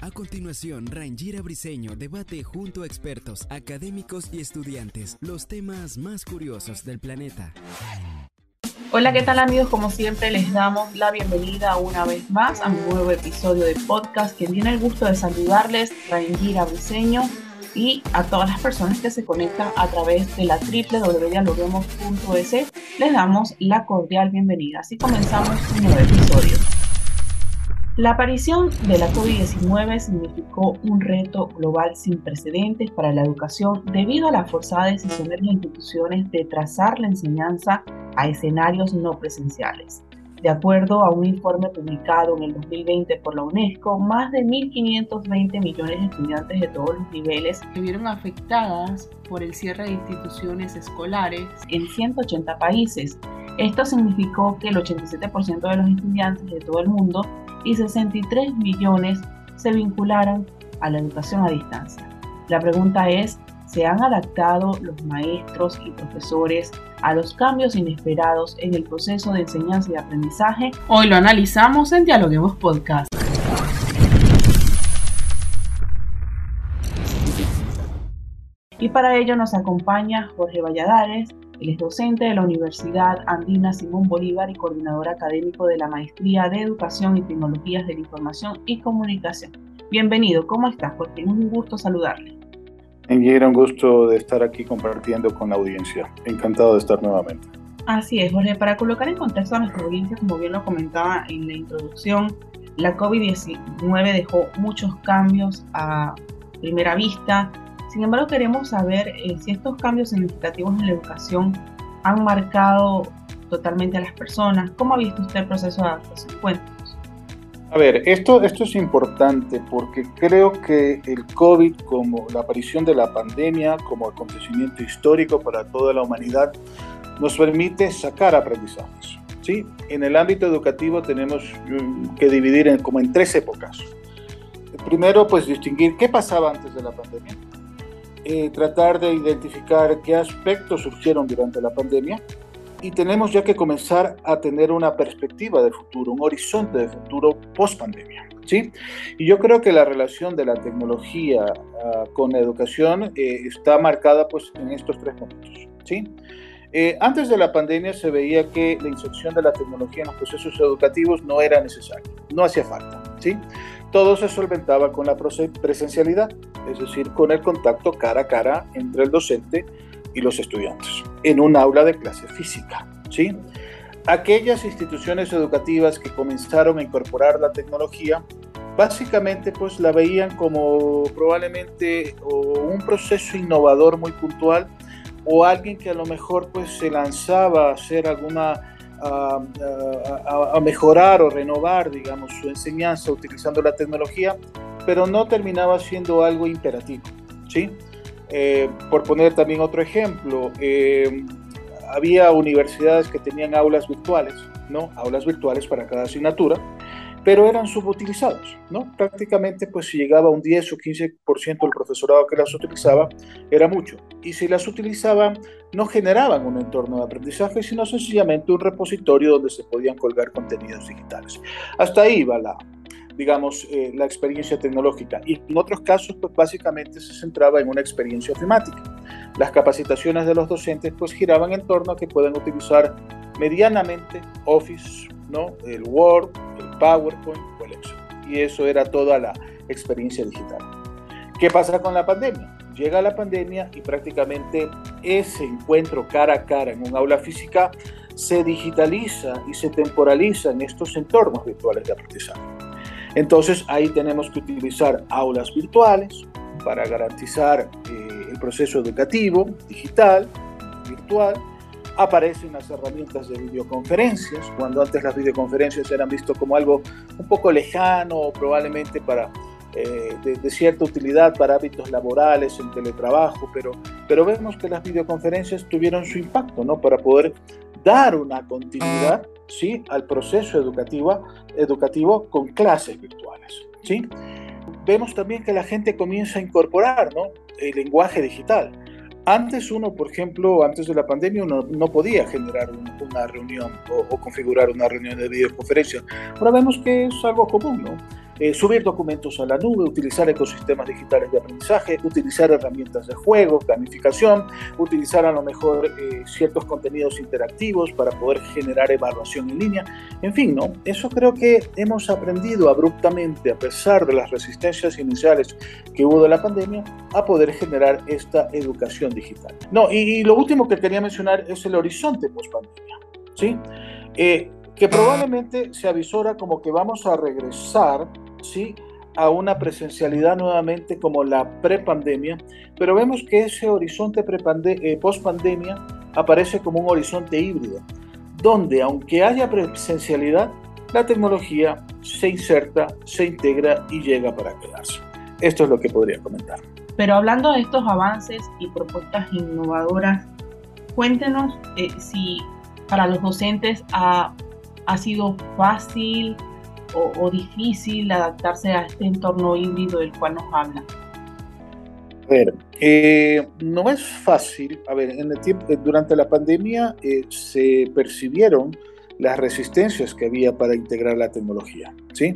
A continuación, Rangira Briseño debate junto a expertos, académicos y estudiantes los temas más curiosos del planeta. Hola, ¿qué tal amigos? Como siempre les damos la bienvenida una vez más a un nuevo episodio de podcast. Quien tiene el gusto de saludarles, Rangira Briseño, y a todas las personas que se conectan a través de la www.dialoguemos.es, les damos la cordial bienvenida. Así comenzamos un nuevo episodio. La aparición de la COVID-19 significó un reto global sin precedentes para la educación debido a la forzada decisión de las instituciones de trazar la enseñanza a escenarios no presenciales. De acuerdo a un informe publicado en el 2020 por la UNESCO, más de 1.520 millones de estudiantes de todos los niveles se vieron afectadas por el cierre de instituciones escolares en 180 países. Esto significó que el 87% de los estudiantes de todo el mundo y 63 millones se vincularan a la educación a distancia. La pregunta es, ¿se han adaptado los maestros y profesores a los cambios inesperados en el proceso de enseñanza y aprendizaje? Hoy lo analizamos en Dialoguemos Podcast. Y para ello nos acompaña Jorge Valladares, él es docente de la Universidad Andina Simón Bolívar y coordinador académico de la Maestría de Educación y Tecnologías de la Información y Comunicación. Bienvenido, ¿cómo estás? Porque es un gusto saludarle. Era un gusto de estar aquí compartiendo con la audiencia. Encantado de estar nuevamente. Así es, Jorge. Para colocar en contexto a nuestra audiencia, como bien lo comentaba en la introducción, la COVID-19 dejó muchos cambios a primera vista sin embargo, queremos saber eh, si estos cambios significativos en la educación han marcado totalmente a las personas. ¿Cómo ha visto usted el proceso de adaptación? Cuéntanos. A ver, esto, esto es importante porque creo que el COVID, como la aparición de la pandemia, como acontecimiento histórico para toda la humanidad, nos permite sacar aprendizajes. ¿sí? En el ámbito educativo tenemos mm, que dividir en, como en tres épocas. Primero, pues distinguir qué pasaba antes de la pandemia, eh, tratar de identificar qué aspectos surgieron durante la pandemia y tenemos ya que comenzar a tener una perspectiva de futuro, un horizonte de futuro post pandemia. ¿sí? Y yo creo que la relación de la tecnología ah, con la educación eh, está marcada pues, en estos tres momentos. ¿sí? Eh, antes de la pandemia se veía que la inserción de la tecnología en los procesos educativos no era necesaria, no hacía falta. ¿sí? todo se solventaba con la presencialidad, es decir, con el contacto cara a cara entre el docente y los estudiantes, en un aula de clase física. ¿sí? Aquellas instituciones educativas que comenzaron a incorporar la tecnología, básicamente pues la veían como probablemente un proceso innovador muy puntual o alguien que a lo mejor pues se lanzaba a hacer alguna a, mejorar o renovar, digamos, su enseñanza utilizando la tecnología, pero no terminaba siendo algo imperativo, ¿sí? Eh, por poner también otro ejemplo, eh, había universidades que tenían aulas virtuales, ¿no? Aulas virtuales para cada asignatura, pero eran subutilizados, ¿no? Prácticamente, pues si llegaba un 10 o 15% del profesorado que las utilizaba, era mucho. Y si las utilizaban, no generaban un entorno de aprendizaje, sino sencillamente un repositorio donde se podían colgar contenidos digitales. Hasta ahí va la, digamos, eh, la experiencia tecnológica. Y en otros casos, pues básicamente se centraba en una experiencia temática. Las capacitaciones de los docentes, pues giraban en torno a que puedan utilizar medianamente Office, ¿no? El Word, PowerPoint o el Excel. Y eso era toda la experiencia digital. ¿Qué pasa con la pandemia? Llega la pandemia y prácticamente ese encuentro cara a cara en un aula física se digitaliza y se temporaliza en estos entornos virtuales de aprendizaje. Entonces ahí tenemos que utilizar aulas virtuales para garantizar eh, el proceso educativo digital, virtual, aparecen las herramientas de videoconferencias, cuando antes las videoconferencias eran vistas como algo un poco lejano probablemente para, eh, de, cierta utilidad para hábitos laborales, en teletrabajo, pero, pero vemos que las videoconferencias tuvieron su impacto, ¿no? Para poder dar una continuidad, ¿sí? Al proceso educativo, educativo con clases virtuales, ¿sí? Vemos también que la gente comienza a incorporar, ¿no? El lenguaje digital antes uno, por ejemplo, antes de la pandemia, uno no podía generar una reunión o, o, configurar una reunión de videoconferencia. Ahora vemos que es algo común, ¿no? Eh, subir documentos a la nube, utilizar ecosistemas digitales de aprendizaje, utilizar herramientas de juego, gamificación, utilizar a lo mejor eh, ciertos contenidos interactivos para poder generar evaluación en línea. En fin, ¿no? Eso creo que hemos aprendido abruptamente, a pesar de las resistencias iniciales que hubo de la pandemia, a poder generar esta educación digital. No, y, lo último que quería mencionar es el horizonte post pandemia. ¿sí? Eh, que probablemente se avisora como que vamos a regresar ¿sí? a una presencialidad nuevamente como la prepandemia, pero vemos que ese horizonte eh, post-pandemia aparece como un horizonte híbrido, donde aunque haya presencialidad, la tecnología se inserta, se integra y llega para quedarse. Esto es lo que podría comentar. Pero hablando de estos avances y propuestas innovadoras, cuéntenos eh, si para los docentes ha, ha sido fácil o, difícil adaptarse a este entorno híbrido del cual nos habla? A ver, eh, no es fácil. A ver, en el tiempo, durante la pandemia eh, se percibieron las resistencias que había para integrar la tecnología, ¿sí?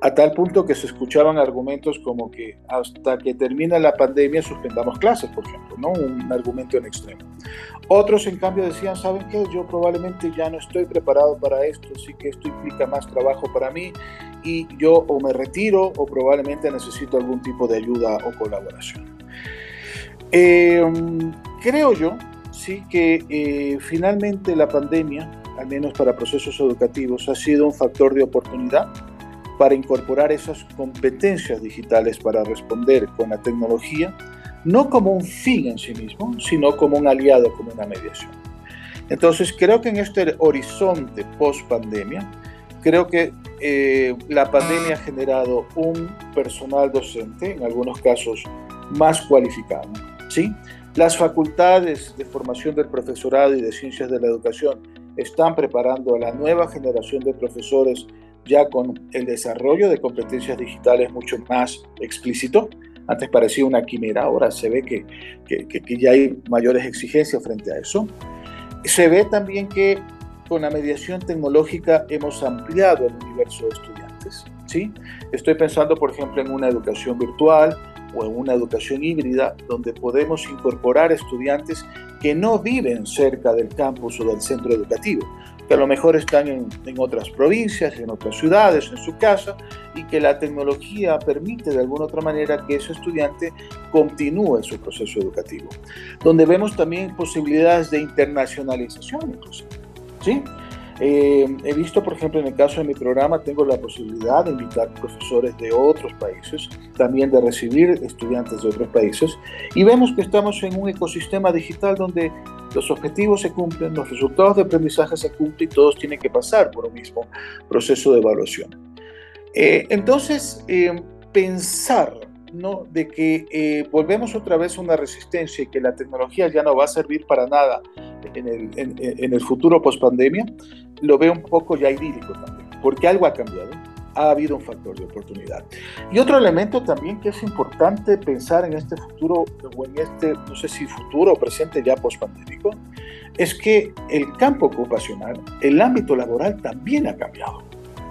A tal punto que se escuchaban argumentos como que hasta que termine la pandemia suspendamos clases, por ejemplo, ¿no? Un argumento en extremo. Otros, en cambio, decían, ¿saben qué? Yo probablemente ya no estoy preparado para esto, así que esto implica más trabajo para mí y yo o me retiro o probablemente necesito algún tipo de ayuda o colaboración. Em, creo yo, sí, que eh, finalmente la pandemia, al menos para procesos educativos, ha sido un factor de oportunidad para incorporar esas competencias digitales para responder con la tecnología no como un fin en sí mismo, sino como un aliado, como una mediación. Entonces, creo que en este horizonte post-pandemia, creo que eh, la pandemia ha generado un personal docente, en algunos casos más cualificado. ¿sí? Las facultades de formación del profesorado y de ciencias de la educación están preparando a la nueva generación de profesores ya con el desarrollo de competencias digitales mucho más explícito. Antes parecía una quimera, ahora se ve que, que, ya hay mayores exigencias frente a eso. Se ve también que con la mediación tecnológica hemos ampliado el universo de estudiantes. ¿sí? Estoy pensando, por ejemplo, en una educación virtual o en una educación híbrida donde podemos incorporar estudiantes que no viven cerca del campus o del centro educativo, que a lo mejor están en, otras provincias, en otras ciudades, en su casa, y que la tecnología permite de alguna otra manera que ese estudiante continúe su proceso educativo. Donde vemos también posibilidades de internacionalización, incluso. ¿sí? Eh, he visto, por ejemplo, en el caso de mi programa, tengo la posibilidad de invitar profesores de otros países, también de recibir estudiantes de otros países, y vemos que estamos en un ecosistema digital donde los objetivos se cumplen, los resultados de aprendizaje se cumplen y todos tienen que pasar por un mismo proceso de evaluación. Eh, entonces, eh, pensar ¿no? de que volvemos otra vez a una resistencia y que la tecnología ya no va a servir para nada en el, en el futuro post pandemia, lo veo un poco ya idílico también, porque algo ha cambiado, ha habido un factor de oportunidad. Y otro elemento también que es importante pensar en este futuro, o en este, no sé si futuro o presente ya post-pandémico, es que el campo ocupacional, el ámbito laboral también ha cambiado.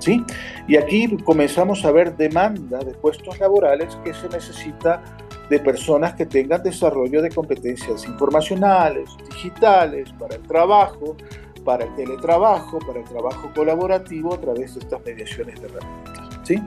¿Sí? Y aquí comenzamos a ver demanda de puestos laborales que se necesita de personas que tengan desarrollo de competencias informacionales, digitales, para el trabajo, para el teletrabajo, para el trabajo colaborativo a través de estas mediaciones de herramientas. ¿sí?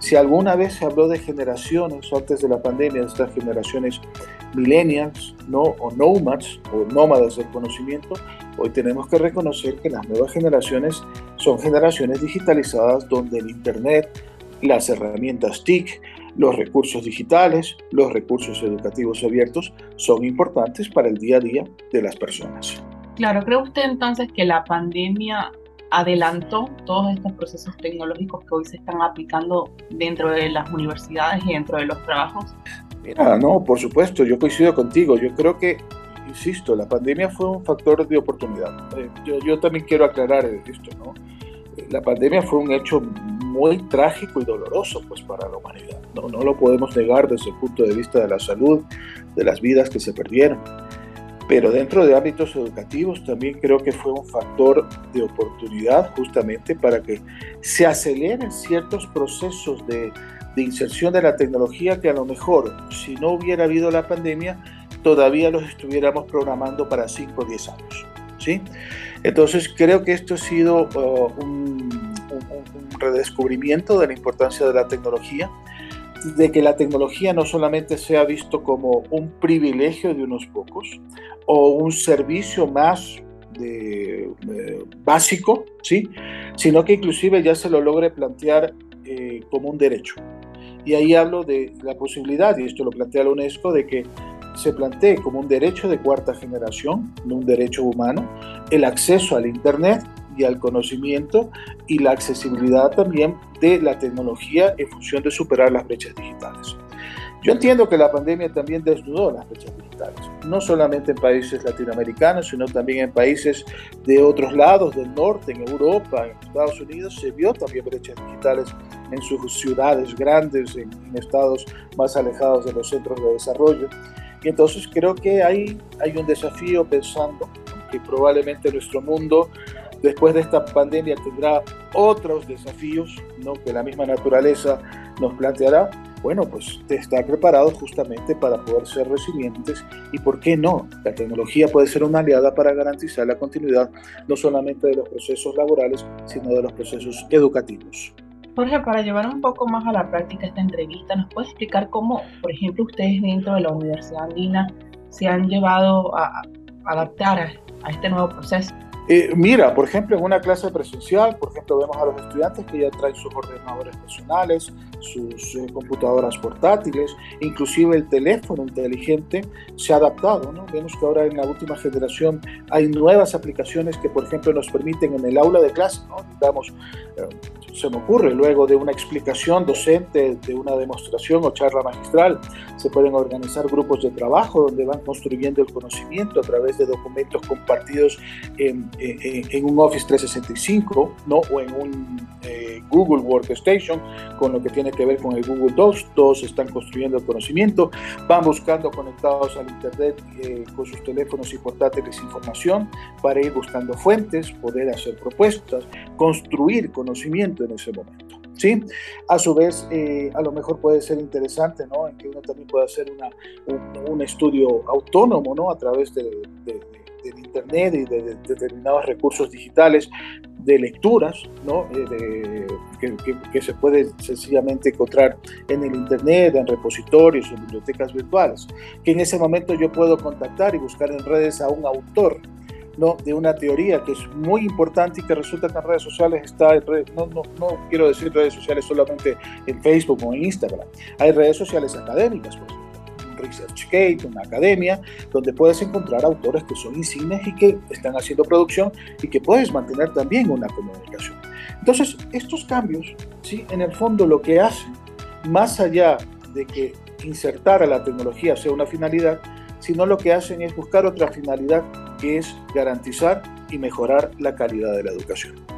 Si alguna vez se habló de generaciones antes de la pandemia, de estas generaciones millennials ¿no? o nomads o nómadas del conocimiento, hoy tenemos que reconocer que las nuevas generaciones son generaciones digitalizadas donde el Internet, las herramientas TIC, los recursos digitales, los recursos educativos abiertos son importantes para el día a día de las personas. Claro, ¿cree usted entonces que la pandemia adelantó todos estos procesos tecnológicos que hoy se están aplicando dentro de las universidades y dentro de los trabajos? Mira, no, por supuesto, yo coincido contigo. Yo creo que, insisto, la pandemia fue un factor de oportunidad. Eh, yo, yo también quiero aclarar esto, ¿no? La pandemia fue un hecho muy trágico y doloroso pues para la humanidad. No, no lo podemos negar desde el punto de vista de la salud, de las vidas que se perdieron pero dentro de ámbitos educativos también creo que fue un factor de oportunidad justamente para que se aceleren ciertos procesos de, inserción de la tecnología que a lo mejor si no hubiera habido la pandemia todavía los estuviéramos programando para 5 o 10 años. ¿sí? Entonces creo que esto ha sido uh, un redescubrimiento de la importancia de la tecnología de que la tecnología no solamente sea visto como un privilegio de unos pocos o un servicio más eh, básico, ¿sí? sino que inclusive ya se lo logre plantear eh, como un derecho. Y ahí hablo de la posibilidad, y esto lo plantea la UNESCO, de que se plantee como un derecho de cuarta generación, no un derecho humano, el acceso al Internet y al conocimiento y la accesibilidad también de la tecnología en función de superar las brechas digitales. Yo entiendo que la pandemia también desnudó las brechas digitales, no solamente en países latinoamericanos, sino también en países de otros lados del norte, en Europa, en Estados Unidos, se vio también brechas digitales en sus ciudades grandes, en, estados más alejados de los centros de desarrollo. Entonces creo que hay, hay un desafío pensando que probablemente nuestro mundo después de esta pandemia tendrá otros desafíos ¿no? que la misma naturaleza nos planteará, bueno, pues estar preparados justamente para poder ser resilientes y, ¿por qué no? La tecnología puede ser una aliada para garantizar la continuidad no solamente de los procesos laborales, sino de los procesos educativos. Jorge, para llevar un poco más a la práctica esta entrevista, ¿nos puede explicar cómo, por ejemplo, ustedes dentro de la Universidad Andina se han llevado a adaptar a este nuevo proceso? Eh, mira, por ejemplo, en una clase presencial, por ejemplo, vemos a los estudiantes que ya traen sus ordenadores personales, sus eh, computadoras portátiles, inclusive el teléfono inteligente se ha adaptado. ¿no? Vemos que ahora en la última generación hay nuevas aplicaciones que, por ejemplo, nos permiten en el aula de clase, ¿no? digamos, eh, se me ocurre, luego de una explicación docente, de una demostración o charla magistral, se pueden organizar grupos de trabajo donde van construyendo el conocimiento a través de documentos compartidos en, en, un Office 365 ¿no? o en un eh, Google Workstation, con lo que tiene que ver con el Google Docs. Todos están construyendo el conocimiento, van buscando conectados al Internet eh, con sus teléfonos y portátiles información para ir buscando fuentes, poder hacer propuestas, construir conocimiento en ese momento. ¿sí? A su vez, eh, a lo mejor puede ser interesante, ¿no? En que uno también pueda hacer un, estudio autónomo, ¿no? A través de, del Internet y de, determinados recursos digitales de lecturas, ¿no? Eh, que, que, se puede sencillamente encontrar en el Internet, en repositorios, en bibliotecas virtuales, que en ese momento yo puedo contactar y buscar en redes a un autor ¿no? de una teoría que es muy importante y que resulta que en redes sociales está, no, no, no, quiero decir redes sociales solamente en Facebook o en Instagram, hay redes sociales académicas, por ejemplo, un ResearchGate, una academia, donde puedes encontrar autores que son insignes y que están haciendo producción y que puedes mantener también una comunicación. Entonces, estos cambios, ¿sí? en el fondo lo que hacen, más allá de que insertar a la tecnología sea una finalidad, sino lo que hacen es buscar otra finalidad que es garantizar y mejorar la calidad de la educación.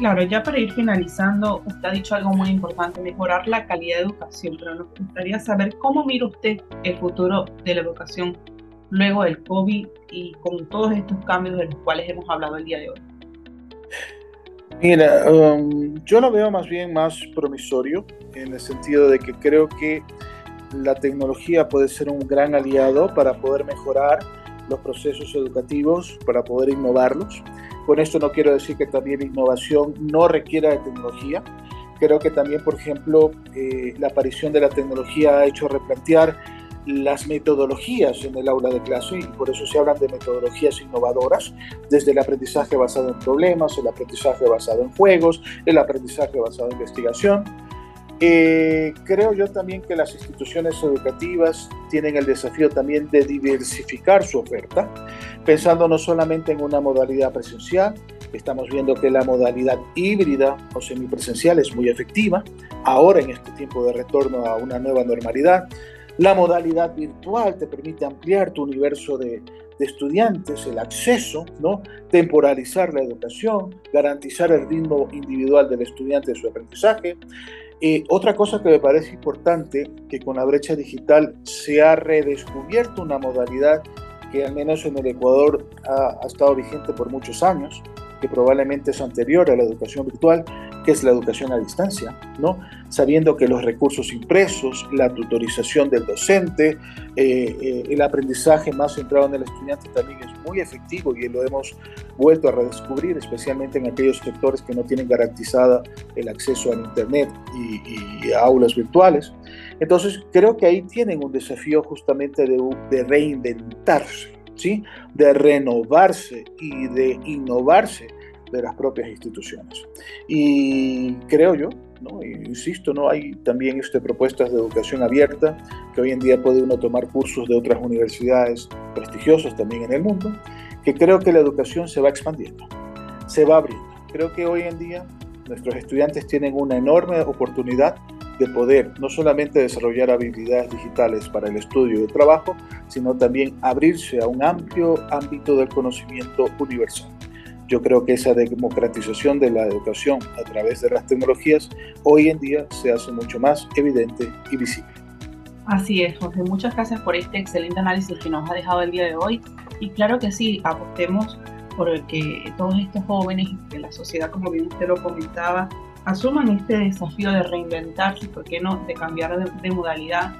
Claro, ya para ir finalizando, usted ha dicho algo muy importante, mejorar la calidad de educación, pero nos gustaría saber cómo mira usted el futuro de la educación luego del COVID y con todos estos cambios de los cuales hemos hablado el día de hoy. Mira, um, yo lo veo más bien más promisorio, en el sentido de que creo que la tecnología puede ser un gran aliado para poder mejorar los procesos educativos, para poder innovarlos. Con esto no quiero decir que también innovación no requiera de tecnología. Creo que también, por ejemplo, eh, la aparición de la tecnología ha hecho replantear las metodologías en el aula de clase y por eso se hablan de metodologías innovadoras, desde el aprendizaje basado en problemas, el aprendizaje basado en juegos, el aprendizaje basado en investigación Eh, creo yo también que las instituciones educativas tienen el desafío también de diversificar su oferta, pensando no solamente en una modalidad presencial, estamos viendo que la modalidad híbrida o semipresencial es muy efectiva, ahora en este tiempo de retorno a una nueva normalidad. La modalidad virtual te permite ampliar tu universo de, de estudiantes, el acceso, ¿no? temporalizar la educación, garantizar el ritmo individual del estudiante de su aprendizaje. Eh, otra cosa que me parece importante, que con la brecha digital se ha redescubierto una modalidad que al menos en el Ecuador ha, ha estado vigente por muchos años, que probablemente es anterior a la educación virtual, que es la educación a distancia, ¿no? Sabiendo que los recursos impresos, la tutorización del docente, eh, eh, el aprendizaje más centrado en el estudiante también es muy efectivo y lo hemos vuelto a redescubrir, especialmente en aquellos sectores que no tienen garantizada el acceso al Internet y, y a aulas virtuales. Entonces, creo que ahí tienen un desafío justamente de, de reinventarse, ¿sí? de renovarse y de innovarse de las propias instituciones. Y creo yo, ¿no? insisto, ¿no? hay también este, propuestas de educación abierta, que hoy en día puede uno tomar cursos de otras universidades prestigiosas también en el mundo, que creo que la educación se va expandiendo, se va abriendo. Creo que hoy en día nuestros estudiantes tienen una enorme oportunidad de poder no solamente desarrollar habilidades digitales para el estudio y el trabajo, sino también abrirse a un amplio ámbito del conocimiento universal. Yo creo que esa democratización de la educación a través de las tecnologías hoy en día se hace mucho más evidente y visible. Así es, Jorge. Muchas gracias por este excelente análisis que nos ha dejado el día de hoy. Y claro que sí, apostemos por que todos estos jóvenes de la sociedad, como bien usted lo comentaba, asuman este desafío de reinventarse, ¿por qué no?, de cambiar de, de modalidad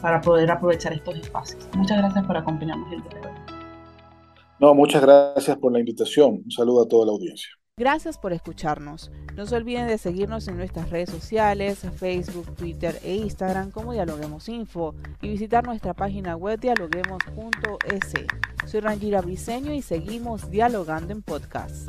para poder aprovechar estos espacios. Muchas gracias por acompañarnos el día de hoy. No, muchas gracias por la invitación. Un saludo a toda la audiencia. Gracias por escucharnos. No se olviden de seguirnos en nuestras redes sociales, Facebook, Twitter e Instagram como Dialoguemos Info y visitar nuestra página web dialoguemos.es. Soy Rangira Briseño y seguimos dialogando en podcast.